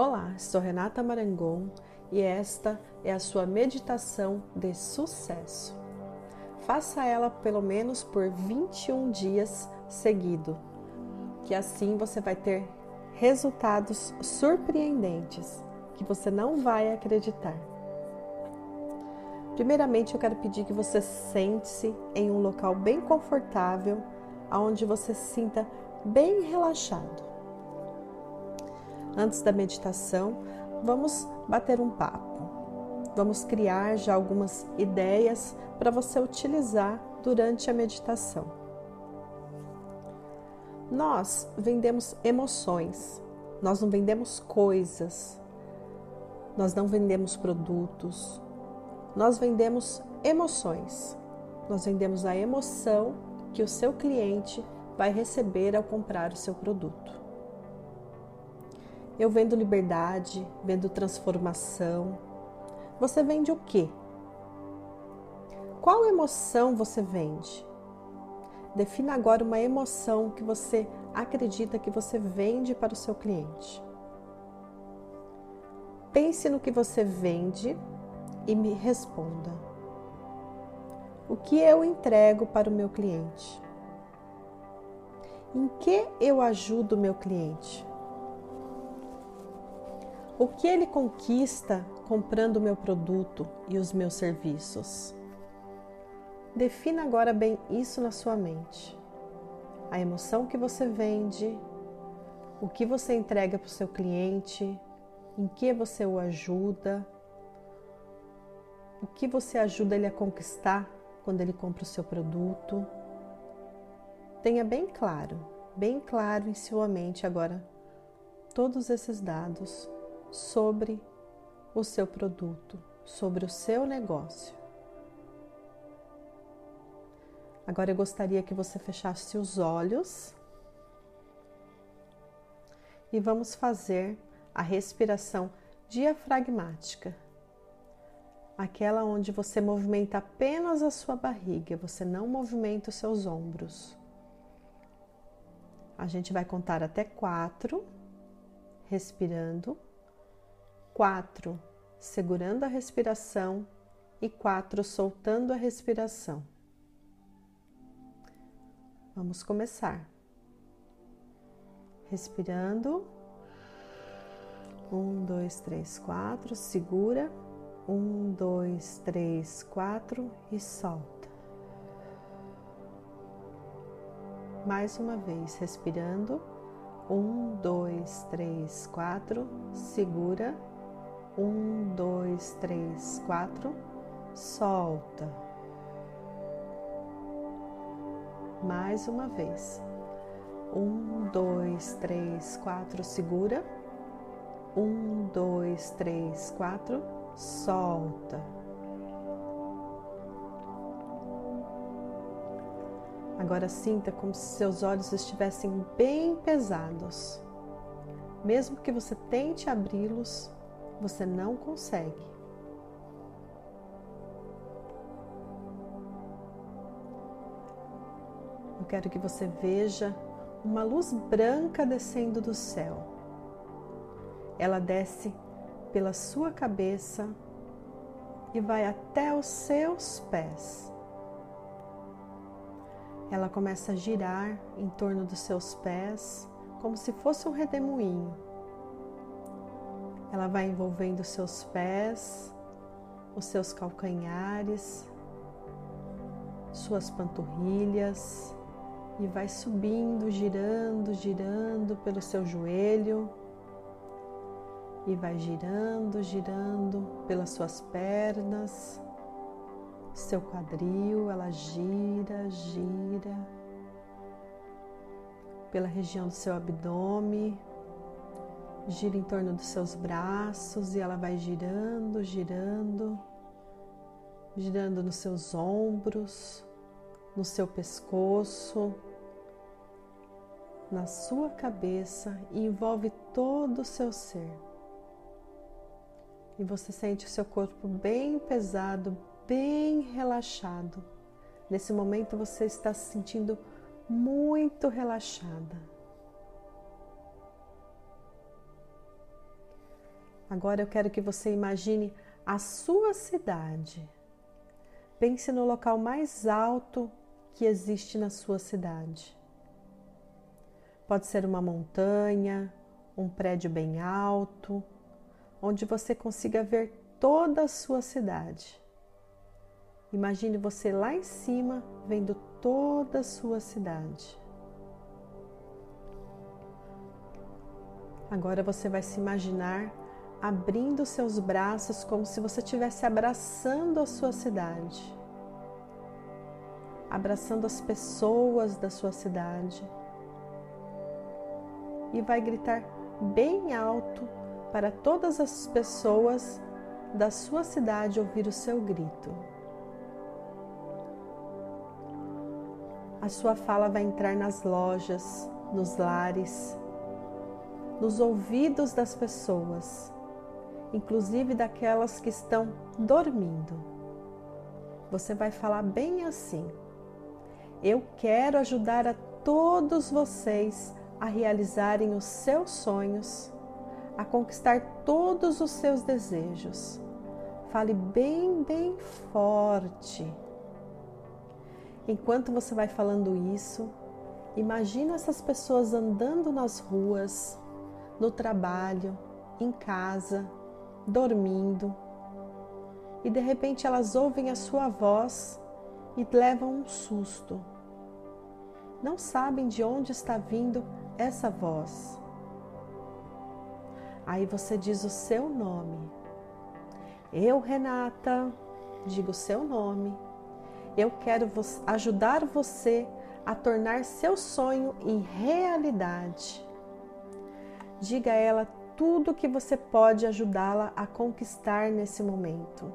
Olá, sou Renata Marangon e esta é a sua meditação de sucesso. Faça ela pelo menos por 21 dias seguido, que assim você vai ter resultados surpreendentes que você não vai acreditar. Primeiramente, eu quero pedir que você sente-se em um local bem confortável, onde você se sinta bem relaxado. Antes da meditação, vamos bater um papo. Vamos criar já algumas ideias para você utilizar durante a meditação. Nós vendemos emoções, nós não vendemos coisas, nós não vendemos produtos, nós vendemos emoções. Nós vendemos a emoção que o seu cliente vai receber ao comprar o seu produto. Eu vendo liberdade, vendo transformação. Você vende o quê? Qual emoção você vende? Defina agora uma emoção que você acredita que você vende para o seu cliente. Pense no que você vende e me responda: O que eu entrego para o meu cliente? Em que eu ajudo o meu cliente? O que ele conquista comprando o meu produto e os meus serviços? Defina agora bem isso na sua mente. A emoção que você vende, o que você entrega para o seu cliente, em que você o ajuda, o que você ajuda ele a conquistar quando ele compra o seu produto. Tenha bem claro, bem claro em sua mente agora todos esses dados sobre o seu produto, sobre o seu negócio. Agora eu gostaria que você fechasse os olhos e vamos fazer a respiração diafragmática. Aquela onde você movimenta apenas a sua barriga, você não movimenta os seus ombros. A gente vai contar até quatro, respirando quatro segurando a respiração e quatro soltando a respiração. Vamos começar. Respirando. Um, dois, três, quatro. Segura. Um, dois, três, quatro e solta. Mais uma vez, respirando. Um, dois, três, quatro. Segura um, dois, três, quatro. Solta. Mais uma vez. Um, dois, três, quatro. Segura. Um, dois, três, quatro. Solta. Agora sinta como se seus olhos estivessem bem pesados. Mesmo que você tente abri-los, você não consegue. Eu quero que você veja uma luz branca descendo do céu. Ela desce pela sua cabeça e vai até os seus pés. Ela começa a girar em torno dos seus pés, como se fosse um redemoinho. Ela vai envolvendo os seus pés, os seus calcanhares, suas panturrilhas e vai subindo, girando, girando pelo seu joelho e vai girando, girando pelas suas pernas, seu quadril, ela gira, gira pela região do seu abdômen, gira em torno dos seus braços e ela vai girando, girando, girando nos seus ombros, no seu pescoço, na sua cabeça e envolve todo o seu ser. E você sente o seu corpo bem pesado, bem relaxado. Nesse momento você está se sentindo muito relaxada. Agora eu quero que você imagine a sua cidade. Pense no local mais alto que existe na sua cidade. Pode ser uma montanha, um prédio bem alto, onde você consiga ver toda a sua cidade. Imagine você lá em cima vendo toda a sua cidade. Agora você vai se imaginar abrindo seus braços como se você estivesse abraçando a sua cidade, abraçando as pessoas da sua cidade. E vai gritar bem alto para todas as pessoas da sua cidade ouvir o seu grito. A sua fala vai entrar nas lojas, nos lares, nos ouvidos das pessoas, inclusive daquelas que estão dormindo. Você vai falar bem assim: Eu quero ajudar a todos vocês a realizarem os seus sonhos, a conquistar todos os seus desejos. Fale bem, bem forte. Enquanto você vai falando isso, imagina essas pessoas andando nas ruas, no trabalho, em casa, dormindo, e de repente elas ouvem a sua voz e levam um susto. Não sabem de onde está vindo essa voz. Aí você diz o seu nome. Eu, Renata, digo o seu nome eu quero ajudar você a tornar seu sonho em realidade. Diga a ela tudo que você pode ajudá-la a conquistar nesse momento.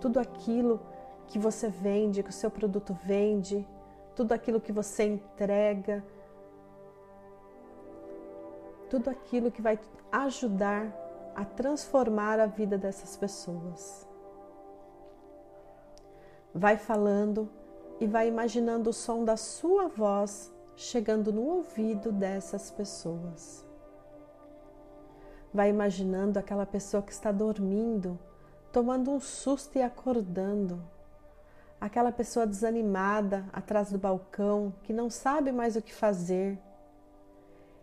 Tudo aquilo que você vende, que o seu produto vende, tudo aquilo que você entrega, tudo aquilo que vai ajudar a transformar a vida dessas pessoas. Vai falando e vai imaginando o som da sua voz chegando no ouvido dessas pessoas. Vai imaginando aquela pessoa que está dormindo, tomando um susto e acordando. Aquela pessoa desanimada atrás do balcão que não sabe mais o que fazer.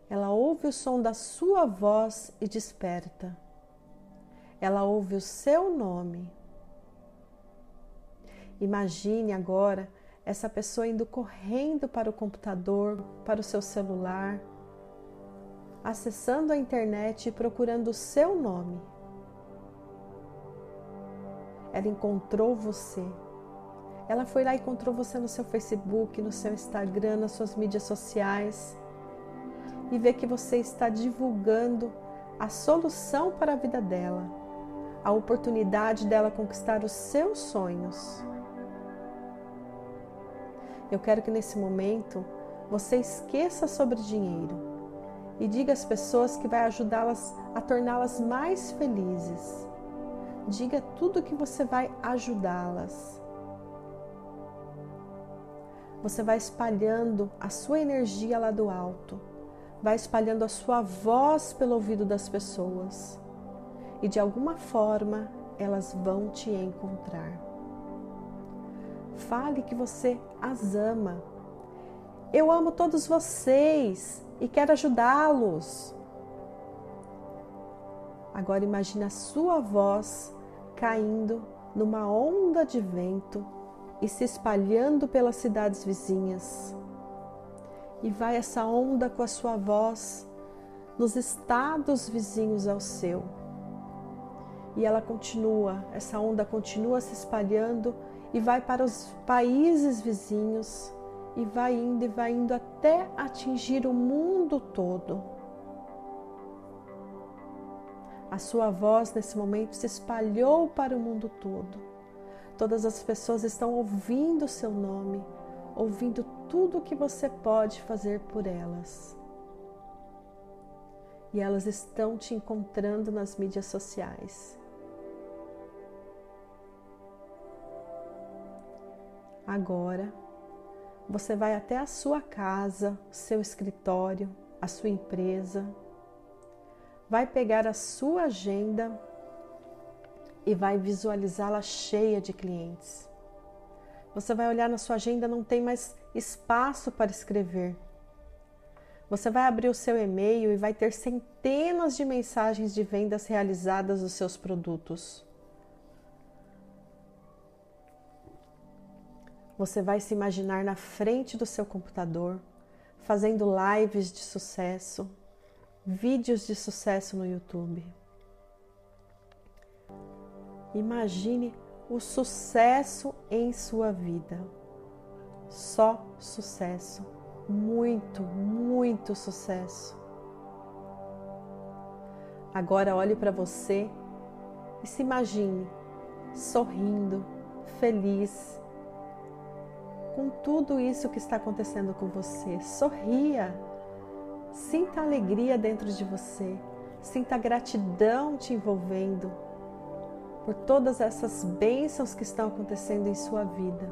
Ela ouve o som da sua voz e desperta. Ela ouve o seu nome Imagine agora essa pessoa indo correndo para o computador, para o seu celular, acessando a internet e procurando o seu nome. Ela encontrou você. Ela foi lá e encontrou você no seu Facebook, no seu Instagram, nas suas mídias sociais e vê que você está divulgando a solução para a vida dela, a oportunidade dela conquistar os seus sonhos. Eu quero que nesse momento você esqueça sobre dinheiro e diga às pessoas que vai ajudá-las a torná-las mais felizes. Diga tudo que você vai ajudá-las. Você vai espalhando a sua energia lá do alto, vai espalhando a sua voz pelo ouvido das pessoas e de alguma forma elas vão te encontrar. Fale que você as ama. Eu amo todos vocês e quero ajudá-los. Agora imagine a sua voz caindo numa onda de vento e se espalhando pelas cidades vizinhas. E vai essa onda com a sua voz nos estados vizinhos ao seu. E ela continua, essa onda continua se espalhando e vai para os países vizinhos e vai indo e vai indo até atingir o mundo todo. A sua voz nesse momento se espalhou para o mundo todo. Todas as pessoas estão ouvindo o seu nome, ouvindo tudo o que você pode fazer por elas. E elas estão te encontrando nas mídias sociais. Agora, você vai até a sua casa, seu escritório, a sua empresa. vai pegar a sua agenda e vai visualizá-la cheia de clientes. Você vai olhar na sua agenda, não tem mais espaço para escrever. Você vai abrir o seu e-mail e vai ter centenas de mensagens de vendas realizadas dos seus produtos. Você vai se imaginar na frente do seu computador, fazendo lives de sucesso, vídeos de sucesso no YouTube. Imagine o sucesso em sua vida. Só sucesso. Muito, muito sucesso. Agora olhe para você e se imagine sorrindo, feliz com tudo isso que está acontecendo com você. Sorria. Sinta alegria dentro de você. Sinta gratidão te envolvendo por todas essas bênçãos que estão acontecendo em sua vida.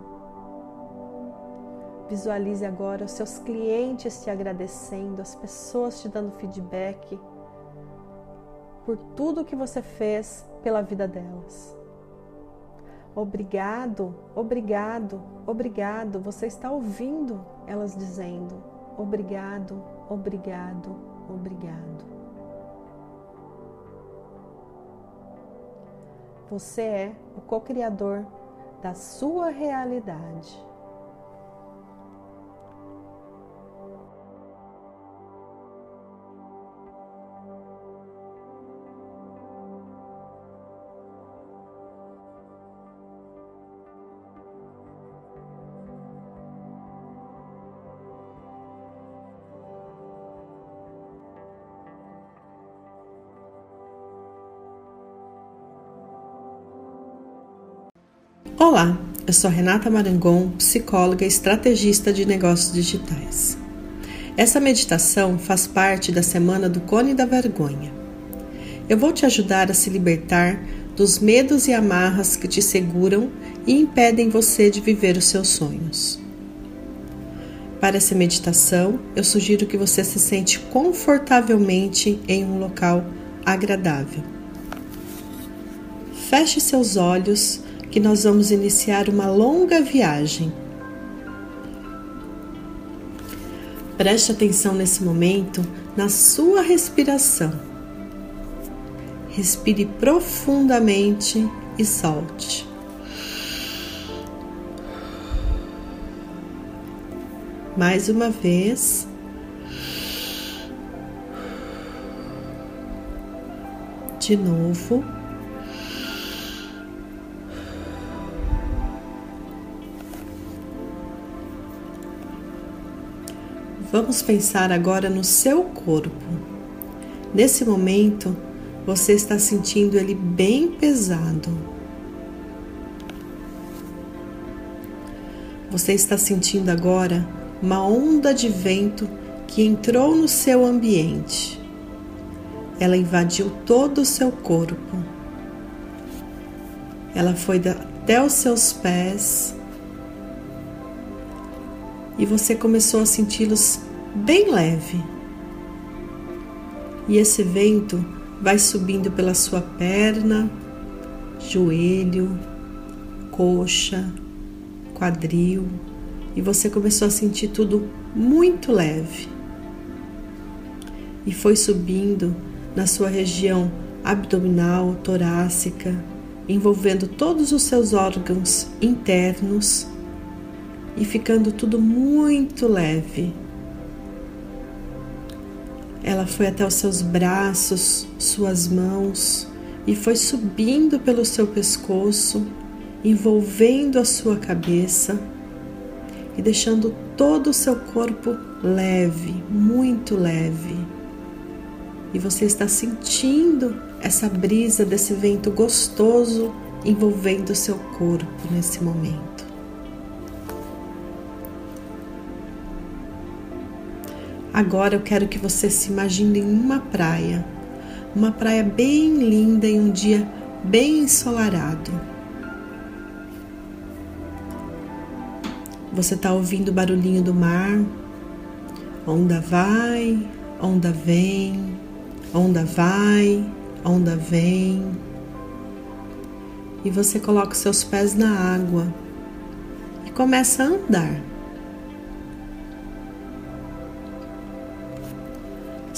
Visualize agora os seus clientes te agradecendo, as pessoas te dando feedback por tudo que você fez pela vida delas. Obrigado, obrigado, obrigado. Você está ouvindo elas dizendo: obrigado, obrigado, obrigado. Você é o co-criador da sua realidade. Olá, eu sou Renata Marangon, psicóloga e estrategista de negócios digitais. Essa meditação faz parte da semana do Cone da Vergonha. Eu vou te ajudar a se libertar dos medos e amarras que te seguram e impedem você de viver os seus sonhos. Para essa meditação, eu sugiro que você se sente confortavelmente em um local agradável. Feche seus olhos que nós vamos iniciar uma longa viagem. Preste atenção nesse momento na sua respiração. Respire profundamente e solte. Mais uma vez. De novo. Vamos pensar agora no seu corpo. Nesse momento, você está sentindo ele bem pesado. Você está sentindo agora uma onda de vento que entrou no seu ambiente. Ela invadiu todo o seu corpo. Ela foi até os seus pés e você começou a senti-los bem leve. E esse vento vai subindo pela sua perna, joelho, coxa, quadril, e você começou a sentir tudo muito leve. E foi subindo na sua região abdominal, torácica, envolvendo todos os seus órgãos internos e ficando tudo muito leve. Ela foi até os seus braços, suas mãos e foi subindo pelo seu pescoço, envolvendo a sua cabeça e deixando todo o seu corpo leve, muito leve. E você está sentindo essa brisa desse vento gostoso envolvendo o seu corpo nesse momento. Agora eu quero que você se imagine em uma praia, uma praia bem linda em um dia bem ensolarado. Você está ouvindo o barulhinho do mar, onda vai, onda vem, onda vai, onda vem. E você coloca os seus pés na água e começa a andar.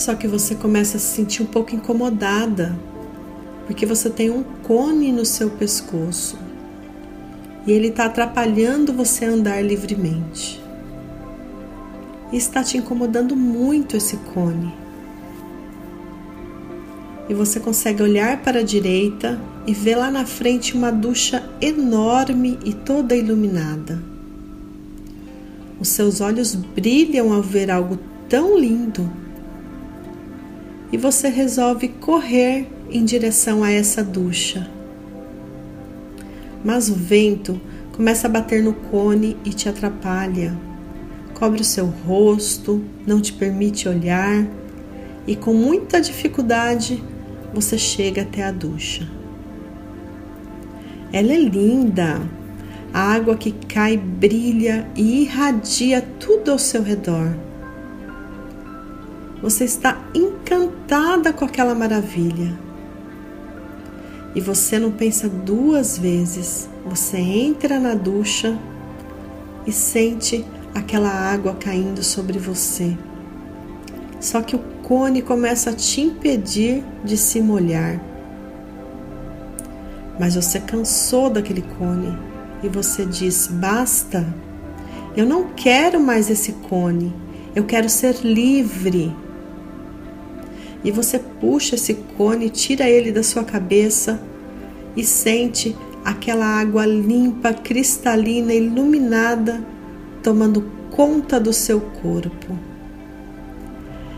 Só que você começa a se sentir um pouco incomodada, porque você tem um cone no seu pescoço e ele está atrapalhando você a andar livremente. E está te incomodando muito esse cone. E você consegue olhar para a direita e ver lá na frente uma ducha enorme e toda iluminada. Os seus olhos brilham ao ver algo tão lindo. E você resolve correr em direção a essa ducha mas o vento começa a bater no cone e te atrapalha. Cobre o seu rosto, não te permite olhar e com muita dificuldade você chega até a ducha. Ela é linda. A água que cai brilha e irradia tudo ao seu redor. Você está encantada com aquela maravilha e você não pensa duas vezes. Você entra na ducha e sente aquela água caindo sobre você. Só que o cone começa a te impedir de se molhar. Mas você cansou daquele cone e você diz: basta, eu não quero mais esse cone, eu quero ser livre e você puxa esse cone, tira ele da sua cabeça e sente aquela água limpa, cristalina, iluminada, tomando conta do seu corpo.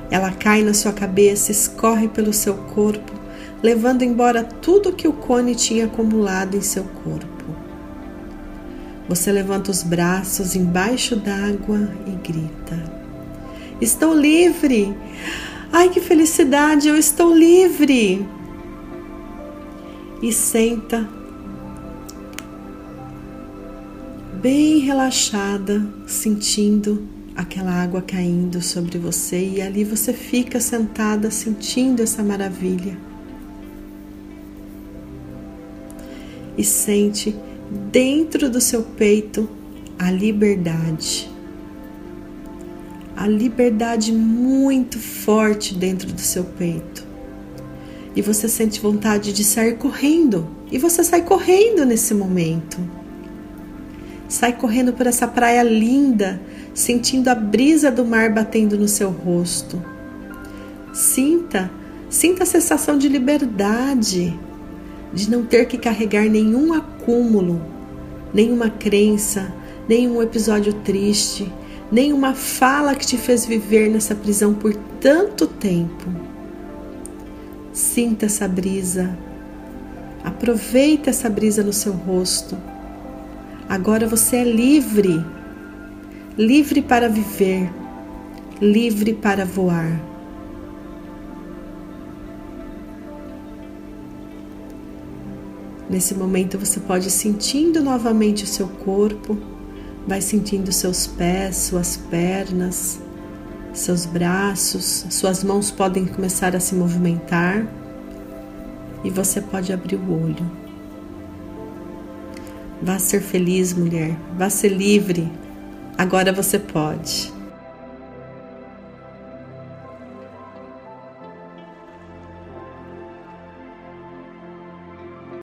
Ela cai na sua cabeça, escorre pelo seu corpo, levando embora tudo que o cone tinha acumulado em seu corpo. Você levanta os braços embaixo d'água e grita: Estou livre! Ai, que felicidade, eu estou livre! E senta bem relaxada, sentindo aquela água caindo sobre você, e ali você fica sentada sentindo essa maravilha. E sente dentro do seu peito a liberdade a liberdade muito forte dentro do seu peito. E você sente vontade de sair correndo. E você sai correndo nesse momento. Sai correndo por essa praia linda, sentindo a brisa do mar batendo no seu rosto. Sinta, sinta a sensação de liberdade, de não ter que carregar nenhum acúmulo, nenhuma crença, nenhum episódio triste, nenhuma fala que te fez viver nessa prisão por tanto tempo. Sinta essa brisa. Aproveita essa brisa no seu rosto. Agora você é livre. Livre para viver. Livre para voar. Nesse momento você pode ir sentindo novamente o seu corpo Vai sentindo seus pés, suas pernas, seus braços, suas mãos podem começar a se movimentar e você pode abrir o olho. Vá ser feliz, mulher, vá ser livre. Agora você pode.